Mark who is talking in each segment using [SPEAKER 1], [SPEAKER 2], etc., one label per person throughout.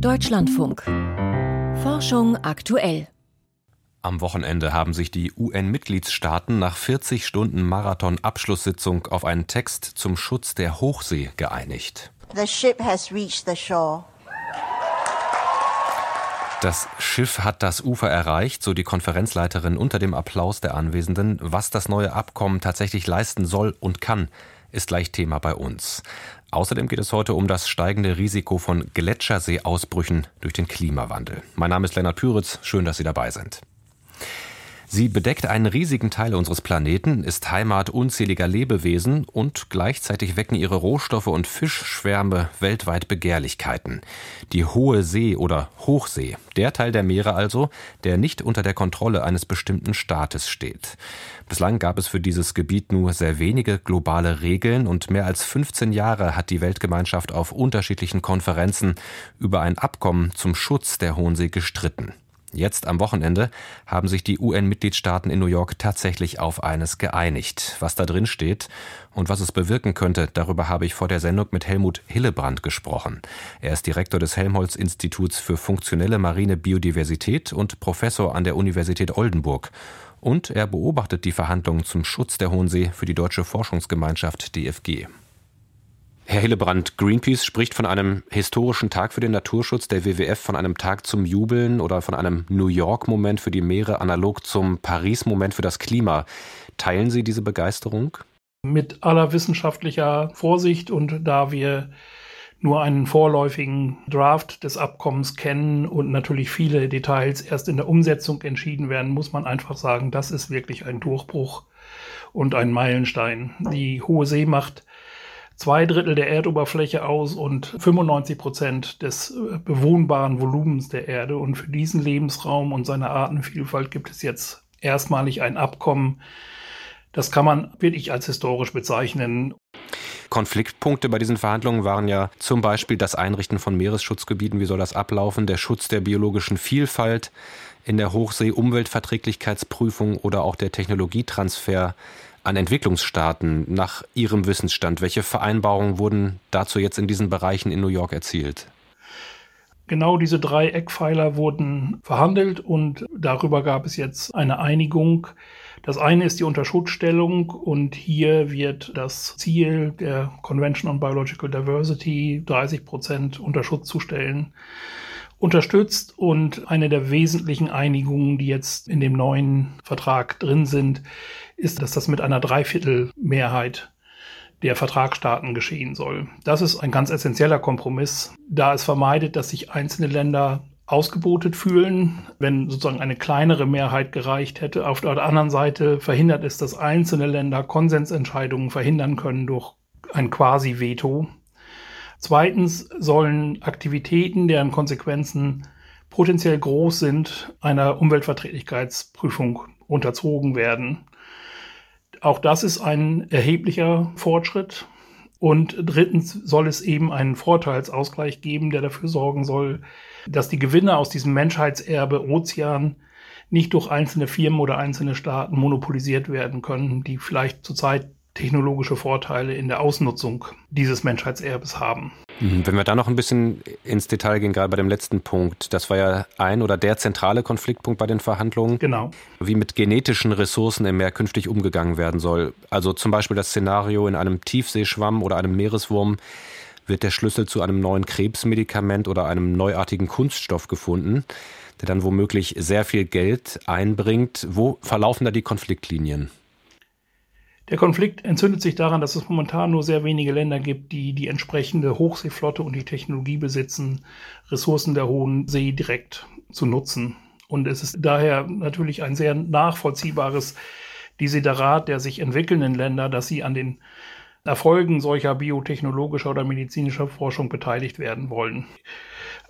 [SPEAKER 1] Deutschlandfunk. Forschung aktuell.
[SPEAKER 2] Am Wochenende haben sich die UN-Mitgliedstaaten nach 40 Stunden Marathon-Abschlusssitzung auf einen Text zum Schutz der Hochsee geeinigt.
[SPEAKER 3] The ship has reached the shore.
[SPEAKER 2] Das Schiff hat das Ufer erreicht, so die Konferenzleiterin unter dem Applaus der Anwesenden. Was das neue Abkommen tatsächlich leisten soll und kann, ist gleich Thema bei uns. Außerdem geht es heute um das steigende Risiko von Gletscherseeausbrüchen durch den Klimawandel. Mein Name ist Lennart Püritz. Schön, dass Sie dabei sind. Sie bedeckt einen riesigen Teil unseres Planeten, ist Heimat unzähliger Lebewesen und gleichzeitig wecken ihre Rohstoffe und Fischschwärme weltweit Begehrlichkeiten. Die hohe See oder Hochsee, der Teil der Meere also, der nicht unter der Kontrolle eines bestimmten Staates steht. Bislang gab es für dieses Gebiet nur sehr wenige globale Regeln und mehr als 15 Jahre hat die Weltgemeinschaft auf unterschiedlichen Konferenzen über ein Abkommen zum Schutz der Hohen See gestritten. Jetzt am Wochenende haben sich die UN-Mitgliedstaaten in New York tatsächlich auf eines geeinigt. Was da drin steht und was es bewirken könnte, darüber habe ich vor der Sendung mit Helmut Hillebrand gesprochen. Er ist Direktor des Helmholtz-Instituts für funktionelle marine Biodiversität und Professor an der Universität Oldenburg. Und er beobachtet die Verhandlungen zum Schutz der Hohen See für die Deutsche Forschungsgemeinschaft DFG. Herr Hillebrand, Greenpeace spricht von einem historischen Tag für den Naturschutz, der WWF von einem Tag zum Jubeln oder von einem New York-Moment für die Meere analog zum Paris-Moment für das Klima. Teilen Sie diese Begeisterung?
[SPEAKER 4] Mit aller wissenschaftlicher Vorsicht und da wir nur einen vorläufigen Draft des Abkommens kennen und natürlich viele Details erst in der Umsetzung entschieden werden, muss man einfach sagen, das ist wirklich ein Durchbruch und ein Meilenstein. Die Hohe See macht zwei Drittel der Erdoberfläche aus und 95 Prozent des äh, bewohnbaren Volumens der Erde. Und für diesen Lebensraum und seine Artenvielfalt gibt es jetzt erstmalig ein Abkommen. Das kann man wirklich als historisch bezeichnen.
[SPEAKER 2] Konfliktpunkte bei diesen Verhandlungen waren ja zum Beispiel das Einrichten von Meeresschutzgebieten, wie soll das ablaufen, der Schutz der biologischen Vielfalt in der Hochsee, Umweltverträglichkeitsprüfung oder auch der Technologietransfer an Entwicklungsstaaten nach Ihrem Wissensstand? Welche Vereinbarungen wurden dazu jetzt in diesen Bereichen in New York erzielt?
[SPEAKER 4] Genau diese drei Eckpfeiler wurden verhandelt und darüber gab es jetzt eine Einigung. Das eine ist die Unterschutzstellung und hier wird das Ziel der Convention on Biological Diversity 30 Prozent Unterschutz zu stellen unterstützt und eine der wesentlichen Einigungen, die jetzt in dem neuen Vertrag drin sind, ist, dass das mit einer Dreiviertelmehrheit der Vertragsstaaten geschehen soll. Das ist ein ganz essentieller Kompromiss, da es vermeidet, dass sich einzelne Länder ausgebotet fühlen, wenn sozusagen eine kleinere Mehrheit gereicht hätte. Auf der anderen Seite verhindert es, dass einzelne Länder Konsensentscheidungen verhindern können durch ein Quasi-Veto. Zweitens sollen Aktivitäten, deren Konsequenzen potenziell groß sind, einer Umweltverträglichkeitsprüfung unterzogen werden. Auch das ist ein erheblicher Fortschritt. Und drittens soll es eben einen Vorteilsausgleich geben, der dafür sorgen soll, dass die Gewinne aus diesem Menschheitserbe Ozean nicht durch einzelne Firmen oder einzelne Staaten monopolisiert werden können, die vielleicht zurzeit technologische Vorteile in der Ausnutzung dieses Menschheitserbes haben.
[SPEAKER 2] Mhm. Wenn wir da noch ein bisschen ins Detail gehen, gerade bei dem letzten Punkt, das war ja ein oder der zentrale Konfliktpunkt bei den Verhandlungen.
[SPEAKER 4] Genau.
[SPEAKER 2] Wie mit genetischen Ressourcen im Meer künftig umgegangen werden soll. Also zum Beispiel das Szenario in einem Tiefseeschwamm oder einem Meereswurm wird der Schlüssel zu einem neuen Krebsmedikament oder einem neuartigen Kunststoff gefunden, der dann womöglich sehr viel Geld einbringt. Wo verlaufen da die Konfliktlinien?
[SPEAKER 4] Der Konflikt entzündet sich daran, dass es momentan nur sehr wenige Länder gibt, die die entsprechende Hochseeflotte und die Technologie besitzen, Ressourcen der Hohen See direkt zu nutzen. Und es ist daher natürlich ein sehr nachvollziehbares Desiderat der sich entwickelnden Länder, dass sie an den Erfolgen solcher biotechnologischer oder medizinischer Forschung beteiligt werden wollen.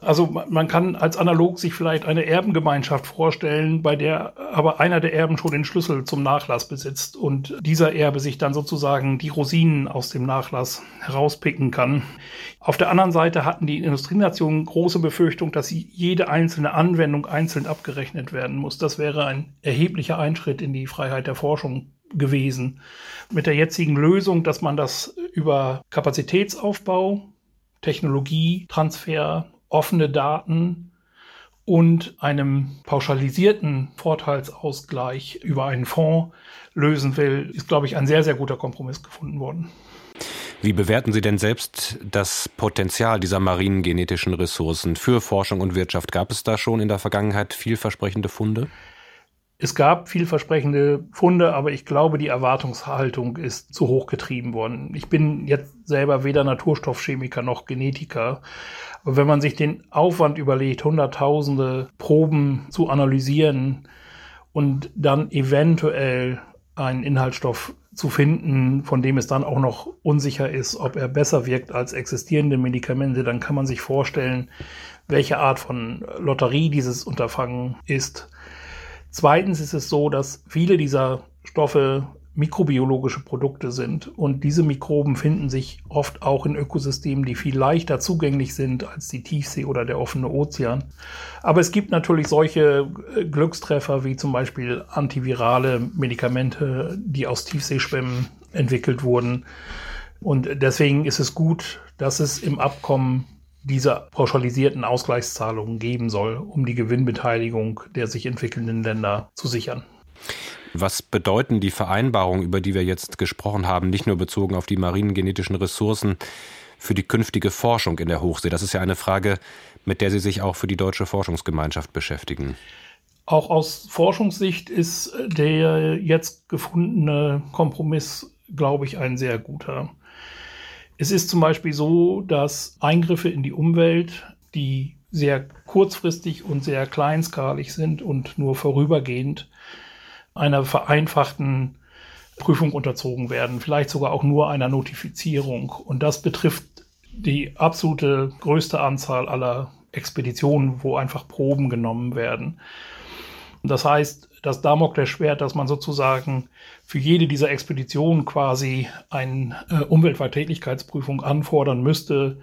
[SPEAKER 4] Also man kann als analog sich vielleicht eine Erbengemeinschaft vorstellen, bei der aber einer der Erben schon den Schlüssel zum Nachlass besitzt und dieser Erbe sich dann sozusagen die Rosinen aus dem Nachlass herauspicken kann. Auf der anderen Seite hatten die Industrienationen große Befürchtung, dass jede einzelne Anwendung einzeln abgerechnet werden muss. Das wäre ein erheblicher Einschritt in die Freiheit der Forschung gewesen. Mit der jetzigen Lösung, dass man das über Kapazitätsaufbau, Technologietransfer offene Daten und einem pauschalisierten Vorteilsausgleich über einen Fonds lösen will, ist, glaube ich, ein sehr, sehr guter Kompromiss gefunden worden.
[SPEAKER 2] Wie bewerten Sie denn selbst das Potenzial dieser marinen genetischen Ressourcen für Forschung und Wirtschaft? Gab es da schon in der Vergangenheit vielversprechende Funde?
[SPEAKER 4] Es gab vielversprechende Funde, aber ich glaube, die Erwartungshaltung ist zu hoch getrieben worden. Ich bin jetzt selber weder Naturstoffchemiker noch Genetiker. Aber wenn man sich den Aufwand überlegt, hunderttausende Proben zu analysieren und dann eventuell einen Inhaltsstoff zu finden, von dem es dann auch noch unsicher ist, ob er besser wirkt als existierende Medikamente, dann kann man sich vorstellen, welche Art von Lotterie dieses Unterfangen ist. Zweitens ist es so, dass viele dieser Stoffe mikrobiologische Produkte sind und diese Mikroben finden sich oft auch in Ökosystemen, die viel leichter zugänglich sind als die Tiefsee oder der offene Ozean. Aber es gibt natürlich solche äh, Glückstreffer wie zum Beispiel antivirale Medikamente, die aus Tiefseeschwämmen entwickelt wurden. Und deswegen ist es gut, dass es im Abkommen diese pauschalisierten Ausgleichszahlungen geben soll, um die Gewinnbeteiligung der sich entwickelnden Länder zu sichern.
[SPEAKER 2] Was bedeuten die Vereinbarungen, über die wir jetzt gesprochen haben, nicht nur bezogen auf die marinen genetischen Ressourcen, für die künftige Forschung in der Hochsee? Das ist ja eine Frage, mit der Sie sich auch für die deutsche Forschungsgemeinschaft beschäftigen.
[SPEAKER 4] Auch aus Forschungssicht ist der jetzt gefundene Kompromiss, glaube ich, ein sehr guter. Es ist zum Beispiel so, dass Eingriffe in die Umwelt, die sehr kurzfristig und sehr kleinskalig sind und nur vorübergehend einer vereinfachten Prüfung unterzogen werden, vielleicht sogar auch nur einer Notifizierung. Und das betrifft die absolute größte Anzahl aller Expeditionen, wo einfach Proben genommen werden. Das heißt, das Damoklesschwert, dass man sozusagen für jede dieser Expeditionen quasi eine äh, Umweltverträglichkeitsprüfung anfordern müsste,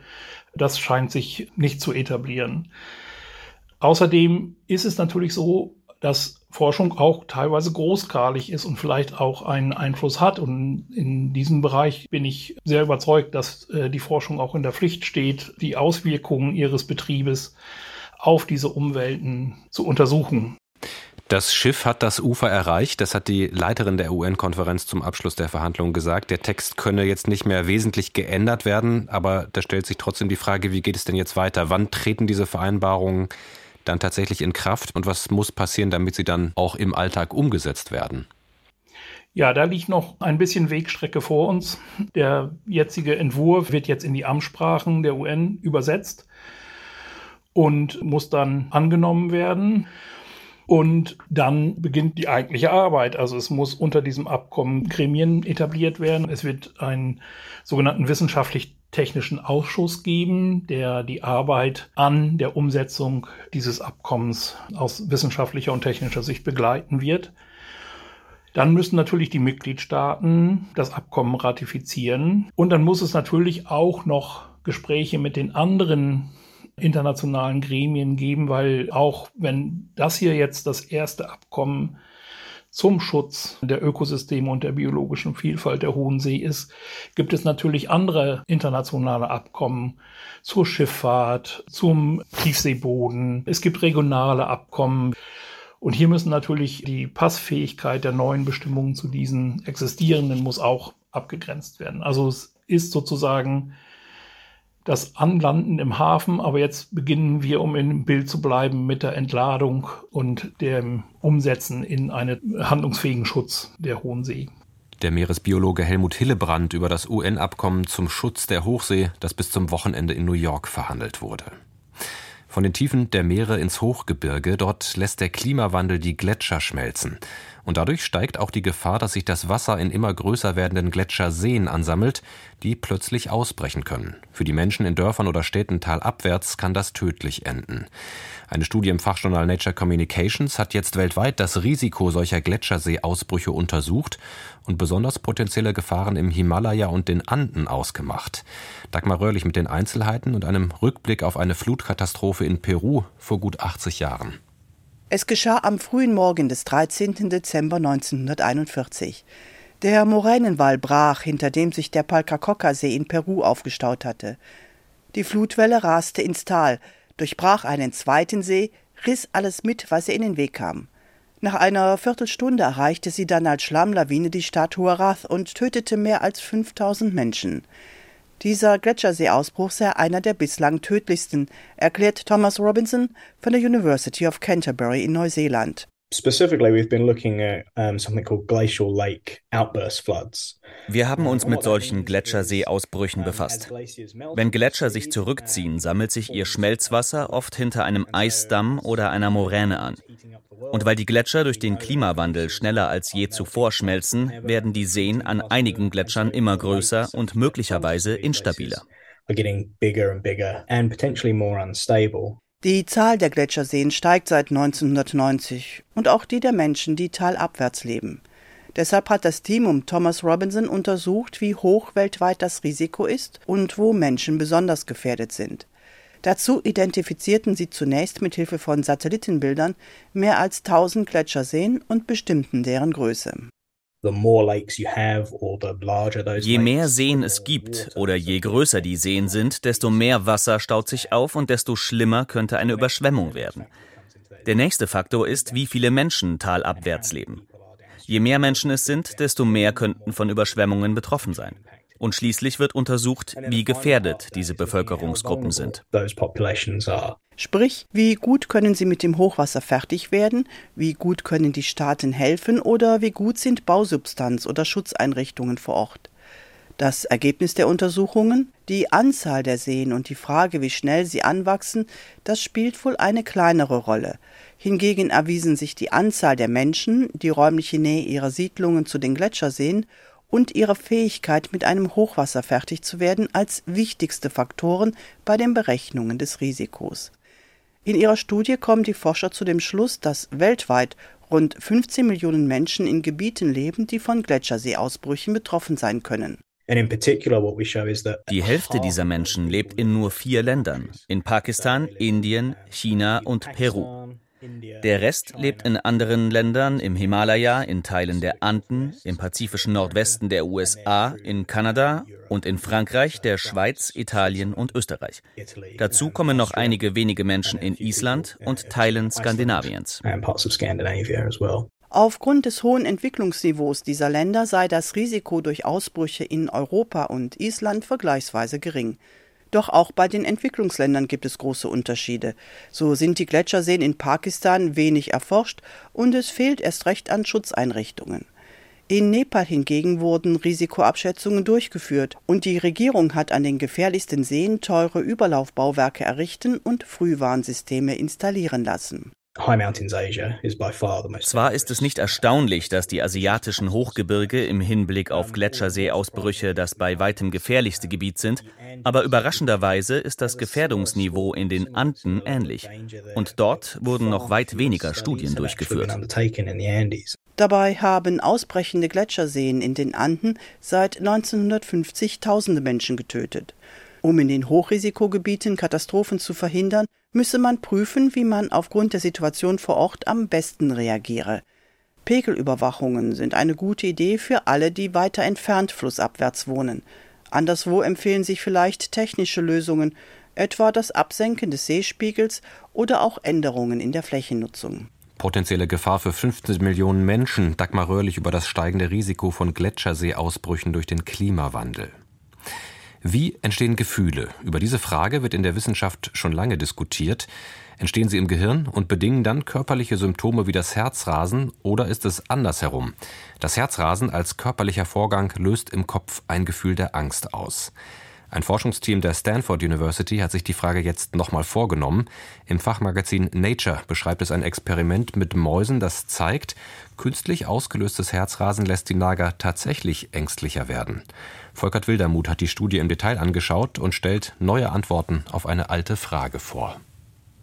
[SPEAKER 4] das scheint sich nicht zu etablieren. Außerdem ist es natürlich so, dass Forschung auch teilweise großskalig ist und vielleicht auch einen Einfluss hat. Und in diesem Bereich bin ich sehr überzeugt, dass äh, die Forschung auch in der Pflicht steht, die Auswirkungen ihres Betriebes auf diese Umwelten zu untersuchen.
[SPEAKER 2] Das Schiff hat das Ufer erreicht. Das hat die Leiterin der UN-Konferenz zum Abschluss der Verhandlungen gesagt. Der Text könne jetzt nicht mehr wesentlich geändert werden, aber da stellt sich trotzdem die Frage, wie geht es denn jetzt weiter? Wann treten diese Vereinbarungen dann tatsächlich in Kraft und was muss passieren, damit sie dann auch im Alltag umgesetzt werden?
[SPEAKER 4] Ja, da liegt noch ein bisschen Wegstrecke vor uns. Der jetzige Entwurf wird jetzt in die Amtssprachen der UN übersetzt und muss dann angenommen werden. Und dann beginnt die eigentliche Arbeit. Also es muss unter diesem Abkommen Gremien etabliert werden. Es wird einen sogenannten wissenschaftlich technischen Ausschuss geben, der die Arbeit an der Umsetzung dieses Abkommens aus wissenschaftlicher und technischer Sicht begleiten wird. Dann müssen natürlich die Mitgliedstaaten das Abkommen ratifizieren. Und dann muss es natürlich auch noch Gespräche mit den anderen internationalen Gremien geben, weil auch wenn das hier jetzt das erste Abkommen zum Schutz der Ökosysteme und der biologischen Vielfalt der Hohen See ist, gibt es natürlich andere internationale Abkommen zur Schifffahrt, zum Tiefseeboden. Es gibt regionale Abkommen. Und hier müssen natürlich die Passfähigkeit der neuen Bestimmungen zu diesen existierenden muss auch abgegrenzt werden. Also es ist sozusagen das Anlanden im Hafen, aber jetzt beginnen wir, um im Bild zu bleiben, mit der Entladung und dem Umsetzen in einen handlungsfähigen Schutz der Hohen See.
[SPEAKER 2] Der Meeresbiologe Helmut Hillebrand über das UN-Abkommen zum Schutz der Hochsee, das bis zum Wochenende in New York verhandelt wurde. Von den Tiefen der Meere ins Hochgebirge, dort lässt der Klimawandel die Gletscher schmelzen. Und dadurch steigt auch die Gefahr, dass sich das Wasser in immer größer werdenden Gletscherseen ansammelt, die plötzlich ausbrechen können. Für die Menschen in Dörfern oder Städten talabwärts kann das tödlich enden. Eine Studie im Fachjournal Nature Communications hat jetzt weltweit das Risiko solcher Gletscherseeausbrüche untersucht und besonders potenzielle Gefahren im Himalaya und den Anden ausgemacht. Dagmar Röhrlich mit den Einzelheiten und einem Rückblick auf eine Flutkatastrophe in Peru vor gut 80 Jahren.
[SPEAKER 5] Es geschah am frühen Morgen des 13. Dezember 1941. Der Moränenwall brach, hinter dem sich der Palcacoca-See in Peru aufgestaut hatte. Die Flutwelle raste ins Tal, durchbrach einen zweiten See, riss alles mit, was ihr in den Weg kam. Nach einer Viertelstunde erreichte sie dann als Schlammlawine die Stadt Huarath und tötete mehr als 5000 Menschen. Dieser Gletscherseeausbruch sei einer der bislang tödlichsten, erklärt Thomas Robinson von der University of Canterbury in Neuseeland.
[SPEAKER 6] Specifically, we've been looking at something called glacial lake outburst floods.
[SPEAKER 7] Wir haben uns mit solchen Gletscherseeausbrüchen befasst. Wenn Gletscher sich zurückziehen, sammelt sich ihr Schmelzwasser oft hinter einem Eisdamm oder einer Moräne an. Und weil die Gletscher durch den Klimawandel schneller als je zuvor schmelzen, werden die Seen an einigen Gletschern immer größer und möglicherweise instabiler.
[SPEAKER 5] Die Zahl der Gletscherseen steigt seit 1990 und auch die der Menschen, die talabwärts leben. Deshalb hat das Team um Thomas Robinson untersucht, wie hoch weltweit das Risiko ist und wo Menschen besonders gefährdet sind. Dazu identifizierten sie zunächst mit Hilfe von Satellitenbildern mehr als 1000 Gletscherseen und bestimmten deren Größe.
[SPEAKER 7] Je mehr Seen es gibt oder je größer die Seen sind, desto mehr Wasser staut sich auf und desto schlimmer könnte eine Überschwemmung werden. Der nächste Faktor ist, wie viele Menschen talabwärts leben. Je mehr Menschen es sind, desto mehr könnten von Überschwemmungen betroffen sein. Und schließlich wird untersucht, wie gefährdet diese Bevölkerungsgruppen sind.
[SPEAKER 5] Sprich, wie gut können sie mit dem Hochwasser fertig werden, wie gut können die Staaten helfen oder wie gut sind Bausubstanz oder Schutzeinrichtungen vor Ort. Das Ergebnis der Untersuchungen, die Anzahl der Seen und die Frage, wie schnell sie anwachsen, das spielt wohl eine kleinere Rolle. Hingegen erwiesen sich die Anzahl der Menschen, die räumliche Nähe ihrer Siedlungen zu den Gletscherseen und ihre Fähigkeit, mit einem Hochwasser fertig zu werden, als wichtigste Faktoren bei den Berechnungen des Risikos. In ihrer Studie kommen die Forscher zu dem Schluss, dass weltweit rund 15 Millionen Menschen in Gebieten leben, die von Gletscherseeausbrüchen betroffen sein können.
[SPEAKER 7] Die Hälfte dieser Menschen lebt in nur vier Ländern, in Pakistan, Indien, China und Peru. Der Rest lebt in anderen Ländern, im Himalaya, in Teilen der Anden, im pazifischen Nordwesten der USA, in Kanada und in Frankreich, der Schweiz, Italien und Österreich. Dazu kommen noch einige wenige Menschen in Island und Teilen Skandinaviens.
[SPEAKER 5] Aufgrund des hohen Entwicklungsniveaus dieser Länder sei das Risiko durch Ausbrüche in Europa und Island vergleichsweise gering. Doch auch bei den Entwicklungsländern gibt es große Unterschiede. So sind die Gletscherseen in Pakistan wenig erforscht und es fehlt erst recht an Schutzeinrichtungen. In Nepal hingegen wurden Risikoabschätzungen durchgeführt und die Regierung hat an den gefährlichsten Seen teure Überlaufbauwerke errichten und Frühwarnsysteme installieren lassen.
[SPEAKER 7] Zwar ist es nicht erstaunlich, dass die asiatischen Hochgebirge im Hinblick auf Gletscherseeausbrüche das bei weitem gefährlichste Gebiet sind, aber überraschenderweise ist das Gefährdungsniveau in den Anden ähnlich. Und dort wurden noch weit weniger Studien durchgeführt.
[SPEAKER 5] Dabei haben ausbrechende Gletscherseen in den Anden seit 1950 tausende Menschen getötet. Um in den Hochrisikogebieten Katastrophen zu verhindern, müsse man prüfen, wie man aufgrund der Situation vor Ort am besten reagiere. Pegelüberwachungen sind eine gute Idee für alle, die weiter entfernt flussabwärts wohnen. Anderswo empfehlen sich vielleicht technische Lösungen, etwa das Absenken des Seespiegels oder auch Änderungen in der Flächennutzung.
[SPEAKER 2] Potenzielle Gefahr für 15 Millionen Menschen. Dagmar Röhrlich über das steigende Risiko von Gletscherseeausbrüchen durch den Klimawandel. Wie entstehen Gefühle? Über diese Frage wird in der Wissenschaft schon lange diskutiert. Entstehen sie im Gehirn und bedingen dann körperliche Symptome wie das Herzrasen oder ist es andersherum? Das Herzrasen als körperlicher Vorgang löst im Kopf ein Gefühl der Angst aus. Ein Forschungsteam der Stanford University hat sich die Frage jetzt nochmal vorgenommen. Im Fachmagazin Nature beschreibt es ein Experiment mit Mäusen, das zeigt, künstlich ausgelöstes Herzrasen lässt die Nager tatsächlich ängstlicher werden. Volkert Wildermuth hat die Studie im Detail angeschaut und stellt neue Antworten auf eine alte Frage vor.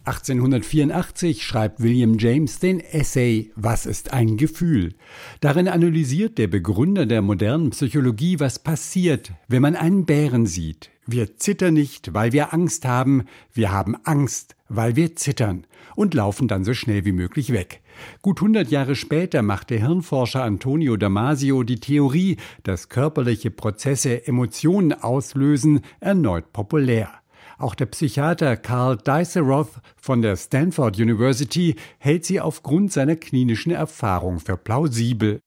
[SPEAKER 8] 1884 schreibt William James den Essay Was ist ein Gefühl? Darin analysiert der Begründer der modernen Psychologie, was passiert, wenn man einen Bären sieht. Wir zittern nicht, weil wir Angst haben, wir haben Angst, weil wir zittern und laufen dann so schnell wie möglich weg. Gut 100 Jahre später macht der Hirnforscher Antonio Damasio die Theorie, dass körperliche Prozesse Emotionen auslösen, erneut populär. Auch der Psychiater Carl Diceroth von der Stanford University hält sie aufgrund seiner klinischen Erfahrung für plausibel.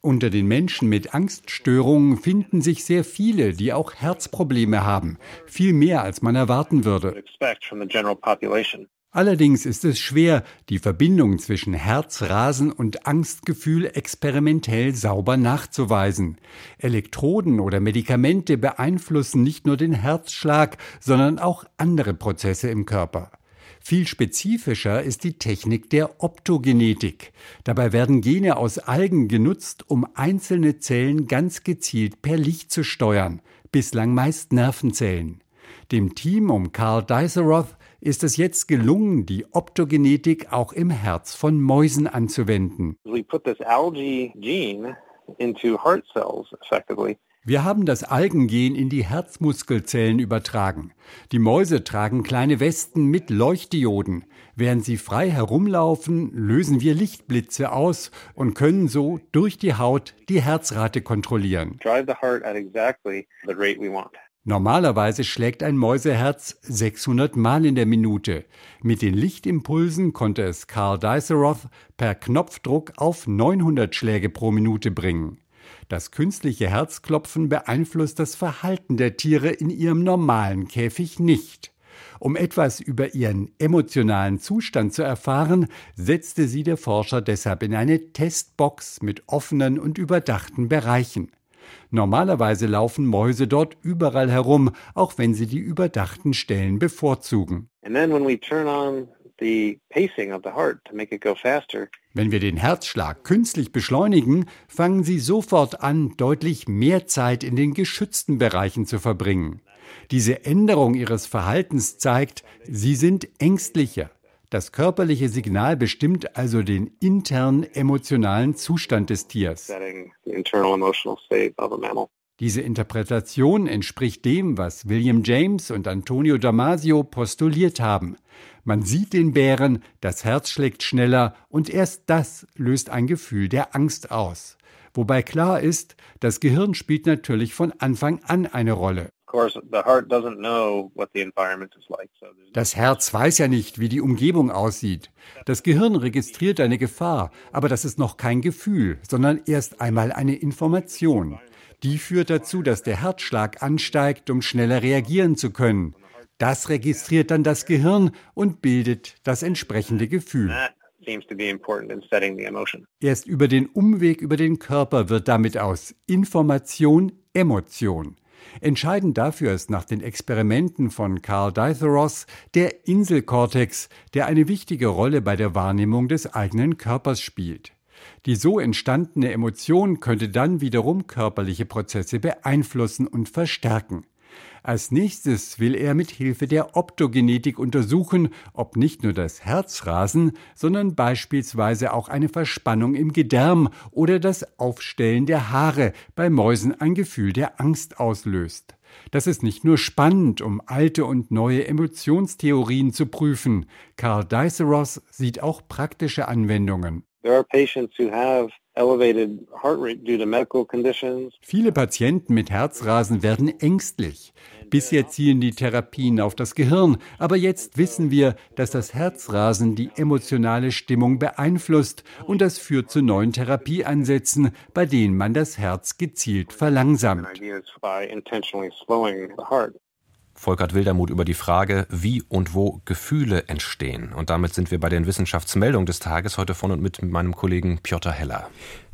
[SPEAKER 8] Unter den Menschen mit Angststörungen finden sich sehr viele, die auch Herzprobleme haben, viel mehr als man erwarten würde. Allerdings ist es schwer, die Verbindung zwischen Herzrasen und Angstgefühl experimentell sauber nachzuweisen. Elektroden oder Medikamente beeinflussen nicht nur den Herzschlag, sondern auch andere Prozesse im Körper. Viel spezifischer ist die Technik der Optogenetik. Dabei werden Gene aus Algen genutzt, um einzelne Zellen ganz gezielt per Licht zu steuern, bislang meist Nervenzellen. Dem Team um Carl Diceroth ist es jetzt gelungen, die Optogenetik auch im Herz von Mäusen anzuwenden. Wir haben das Algengen in die Herzmuskelzellen übertragen. Die Mäuse tragen kleine Westen mit Leuchtdioden. Während sie frei herumlaufen, lösen wir Lichtblitze aus und können so durch die Haut die Herzrate kontrollieren. Normalerweise schlägt ein Mäuseherz 600 Mal in der Minute. Mit den Lichtimpulsen konnte es Carl Diceroth per Knopfdruck auf 900 Schläge pro Minute bringen. Das künstliche Herzklopfen beeinflusst das Verhalten der Tiere in ihrem normalen Käfig nicht. Um etwas über ihren emotionalen Zustand zu erfahren, setzte sie der Forscher deshalb in eine Testbox mit offenen und überdachten Bereichen. Normalerweise laufen Mäuse dort überall herum, auch wenn sie die überdachten Stellen bevorzugen. Wenn wir den Herzschlag künstlich beschleunigen, fangen sie sofort an, deutlich mehr Zeit in den geschützten Bereichen zu verbringen. Diese Änderung ihres Verhaltens zeigt, sie sind ängstlicher. Das körperliche Signal bestimmt also den internen emotionalen Zustand des Tiers. Diese Interpretation entspricht dem, was William James und Antonio Damasio postuliert haben. Man sieht den Bären, das Herz schlägt schneller und erst das löst ein Gefühl der Angst aus. Wobei klar ist, das Gehirn spielt natürlich von Anfang an eine Rolle. Das Herz weiß ja nicht, wie die Umgebung aussieht. Das Gehirn registriert eine Gefahr, aber das ist noch kein Gefühl, sondern erst einmal eine Information. Die führt dazu, dass der Herzschlag ansteigt, um schneller reagieren zu können. Das registriert dann das Gehirn und bildet das entsprechende Gefühl. Erst über den Umweg über den Körper wird damit aus Information Emotion. Entscheidend dafür ist nach den Experimenten von Carl Ditheros der Inselkortex, der eine wichtige Rolle bei der Wahrnehmung des eigenen Körpers spielt. Die so entstandene Emotion könnte dann wiederum körperliche Prozesse beeinflussen und verstärken. Als nächstes will er mit Hilfe der Optogenetik untersuchen, ob nicht nur das Herzrasen, sondern beispielsweise auch eine Verspannung im Gedärm oder das Aufstellen der Haare bei Mäusen ein Gefühl der Angst auslöst. Das ist nicht nur spannend, um alte und neue Emotionstheorien zu prüfen. Karl Diceros sieht auch praktische Anwendungen. Viele Patienten mit Herzrasen werden ängstlich. Bisher zielen die Therapien auf das Gehirn, aber jetzt wissen wir, dass das Herzrasen die emotionale Stimmung beeinflusst und das führt zu neuen Therapieansätzen, bei denen man das Herz gezielt verlangsamt.
[SPEAKER 2] Volkert Wildermuth über die Frage, wie und wo Gefühle entstehen. Und damit sind wir bei den Wissenschaftsmeldungen des Tages heute von und mit meinem Kollegen Piotr Heller.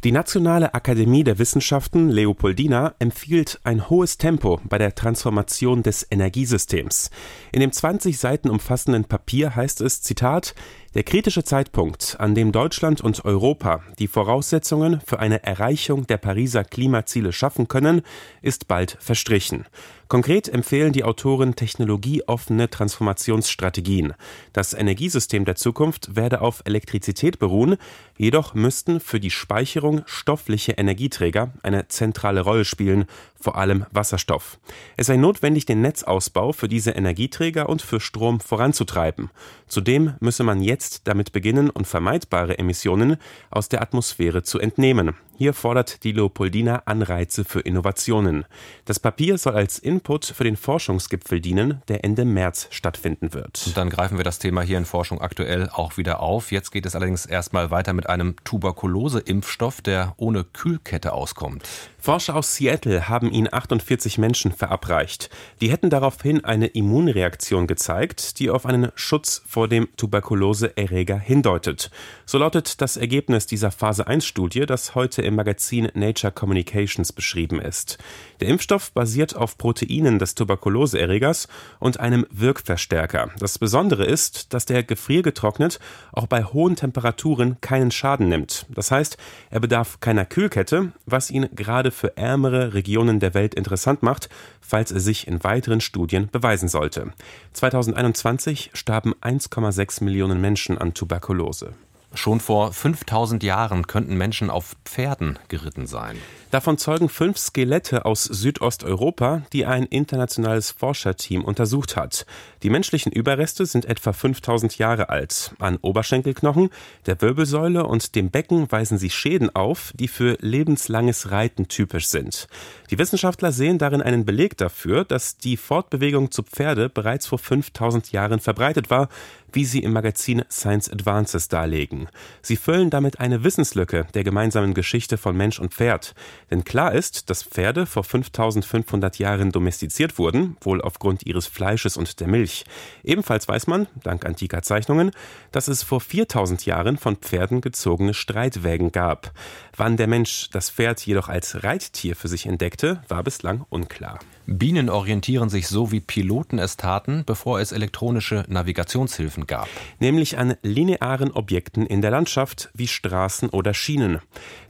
[SPEAKER 9] Die Nationale Akademie der Wissenschaften Leopoldina empfiehlt ein hohes Tempo bei der Transformation des Energiesystems. In dem 20 Seiten umfassenden Papier heißt es, Zitat, der kritische Zeitpunkt, an dem Deutschland und Europa die Voraussetzungen für eine Erreichung der Pariser Klimaziele schaffen können, ist bald verstrichen. Konkret empfehlen die Autoren technologieoffene Transformationsstrategien. Das Energiesystem der Zukunft werde auf Elektrizität beruhen, jedoch müssten für die Speicherung stoffliche Energieträger eine zentrale Rolle spielen, vor allem Wasserstoff. Es sei notwendig, den Netzausbau für diese Energieträger und für Strom voranzutreiben. Zudem müsse man jetzt damit beginnen, unvermeidbare Emissionen aus der Atmosphäre zu entnehmen. Hier fordert die Leopoldina Anreize für Innovationen. Das Papier soll als Input für den Forschungsgipfel dienen, der Ende März stattfinden wird.
[SPEAKER 2] Und dann greifen wir das Thema hier in Forschung aktuell auch wieder auf. Jetzt geht es allerdings erstmal weiter mit einem Tuberkulose-Impfstoff, der ohne Kühlkette auskommt.
[SPEAKER 9] Forscher aus Seattle haben ihn 48 Menschen verabreicht. Die hätten daraufhin eine Immunreaktion gezeigt, die auf einen Schutz vor dem Tuberkuloseerreger hindeutet. So lautet das Ergebnis dieser Phase 1 Studie, das heute im Magazin Nature Communications beschrieben ist. Der Impfstoff basiert auf Proteinen des Tuberkuloseerregers und einem Wirkverstärker. Das Besondere ist, dass der gefriergetrocknet auch bei hohen Temperaturen keinen Schaden nimmt. Das heißt, er bedarf keiner Kühlkette, was ihn gerade für ärmere Regionen der Welt interessant macht, falls er sich in weiteren Studien beweisen sollte. 2021 starben 1,6 Millionen Menschen an Tuberkulose.
[SPEAKER 2] Schon vor 5000 Jahren könnten Menschen auf Pferden geritten sein.
[SPEAKER 9] Davon zeugen fünf Skelette aus Südosteuropa, die ein internationales Forscherteam untersucht hat. Die menschlichen Überreste sind etwa 5000 Jahre alt. An Oberschenkelknochen, der Wirbelsäule und dem Becken weisen sie Schäden auf, die für lebenslanges Reiten typisch sind. Die Wissenschaftler sehen darin einen Beleg dafür, dass die Fortbewegung zu Pferde bereits vor 5000 Jahren verbreitet war, wie sie im Magazin Science Advances darlegen. Sie füllen damit eine Wissenslücke der gemeinsamen Geschichte von Mensch und Pferd. Denn klar ist, dass Pferde vor 5500 Jahren domestiziert wurden, wohl aufgrund ihres Fleisches und der Milch. Ebenfalls weiß man, dank antiker Zeichnungen, dass es vor 4000 Jahren von Pferden gezogene Streitwägen gab. Wann der Mensch das Pferd jedoch als Reittier für sich entdeckte, war bislang unklar.
[SPEAKER 2] Bienen orientieren sich so, wie Piloten es taten, bevor es elektronische Navigationshilfen gab.
[SPEAKER 9] Nämlich an linearen Objekten in der Landschaft wie Straßen oder Schienen.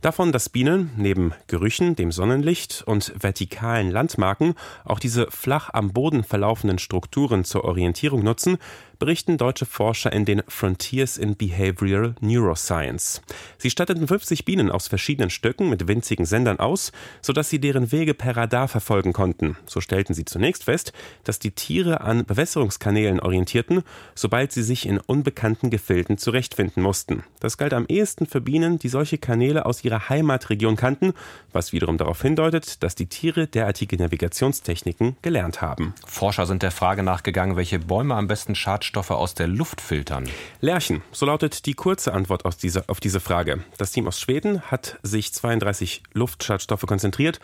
[SPEAKER 9] Davon, dass Bienen neben Gerüchen, dem Sonnenlicht und vertikalen Landmarken auch diese flach am Boden verlaufenden Strukturen zur Orientierung nutzen, berichten deutsche Forscher in den Frontiers in Behavioral Neuroscience. Sie statteten 50 Bienen aus verschiedenen Stöcken mit winzigen Sendern aus, sodass sie deren Wege per Radar verfolgen konnten. So stellten sie zunächst fest, dass die Tiere an Bewässerungskanälen orientierten, sobald sie sich in unbekannten Gefilden zurechtfinden mussten. Das galt am ehesten für Bienen, die solche Kanäle aus ihrer Heimatregion kannten, was wiederum darauf hindeutet, dass die Tiere derartige Navigationstechniken gelernt haben.
[SPEAKER 2] Forscher sind der Frage nachgegangen, welche Bäume am besten Schadstoffe Schadstoffe aus der Luft filtern?
[SPEAKER 9] Lerchen, so lautet die kurze Antwort aus dieser, auf diese Frage. Das Team aus Schweden hat sich 32 Luftschadstoffe konzentriert,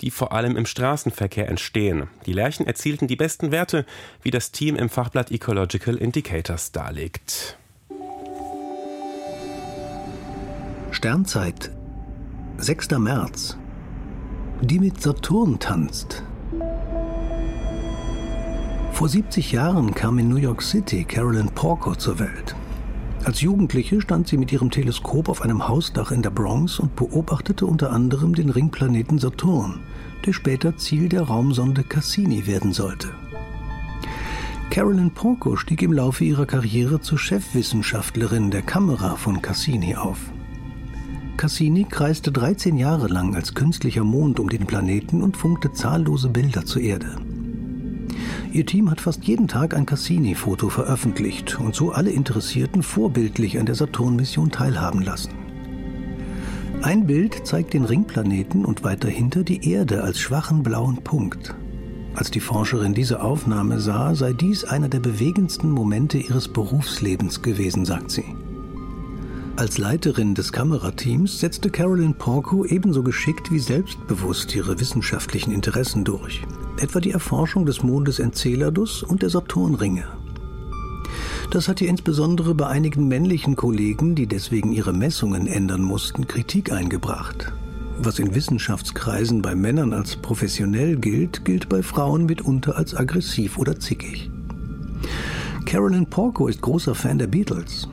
[SPEAKER 9] die vor allem im Straßenverkehr entstehen. Die Lerchen erzielten die besten Werte, wie das Team im Fachblatt Ecological Indicators darlegt.
[SPEAKER 10] Sternzeit, 6. März. Die mit Saturn tanzt. Vor 70 Jahren kam in New York City Carolyn Porco zur Welt. Als Jugendliche stand sie mit ihrem Teleskop auf einem Hausdach in der Bronx und beobachtete unter anderem den Ringplaneten Saturn, der später Ziel der Raumsonde Cassini werden sollte. Carolyn Porco stieg im Laufe ihrer Karriere zur Chefwissenschaftlerin der Kamera von Cassini auf. Cassini kreiste 13 Jahre lang als künstlicher Mond um den Planeten und funkte zahllose Bilder zur Erde. Ihr Team hat fast jeden Tag ein Cassini-Foto veröffentlicht und so alle Interessierten vorbildlich an der Saturn-Mission teilhaben lassen. Ein Bild zeigt den Ringplaneten und weiter hinter die Erde als schwachen blauen Punkt. Als die Forscherin diese Aufnahme sah, sei dies einer der bewegendsten Momente ihres Berufslebens gewesen, sagt sie. Als Leiterin des Kamerateams setzte Carolyn Porco ebenso geschickt wie selbstbewusst ihre wissenschaftlichen Interessen durch etwa die Erforschung des Mondes Enceladus und der Saturnringe. Das hat ihr insbesondere bei einigen männlichen Kollegen, die deswegen ihre Messungen ändern mussten, Kritik eingebracht. Was in Wissenschaftskreisen bei Männern als professionell gilt, gilt bei Frauen mitunter als aggressiv oder zickig. Carolyn Porco ist großer Fan der Beatles.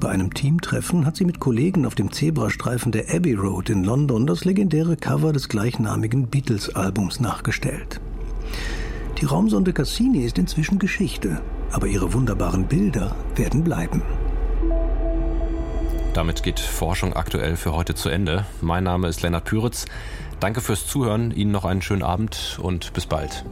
[SPEAKER 10] Bei einem Teamtreffen hat sie mit Kollegen auf dem Zebrastreifen der Abbey Road in London das legendäre Cover des gleichnamigen Beatles-Albums nachgestellt. Die Raumsonde Cassini ist inzwischen Geschichte, aber ihre wunderbaren Bilder werden bleiben.
[SPEAKER 2] Damit geht Forschung aktuell für heute zu Ende. Mein Name ist Lennart Püritz. Danke fürs Zuhören, Ihnen noch einen schönen Abend und bis bald.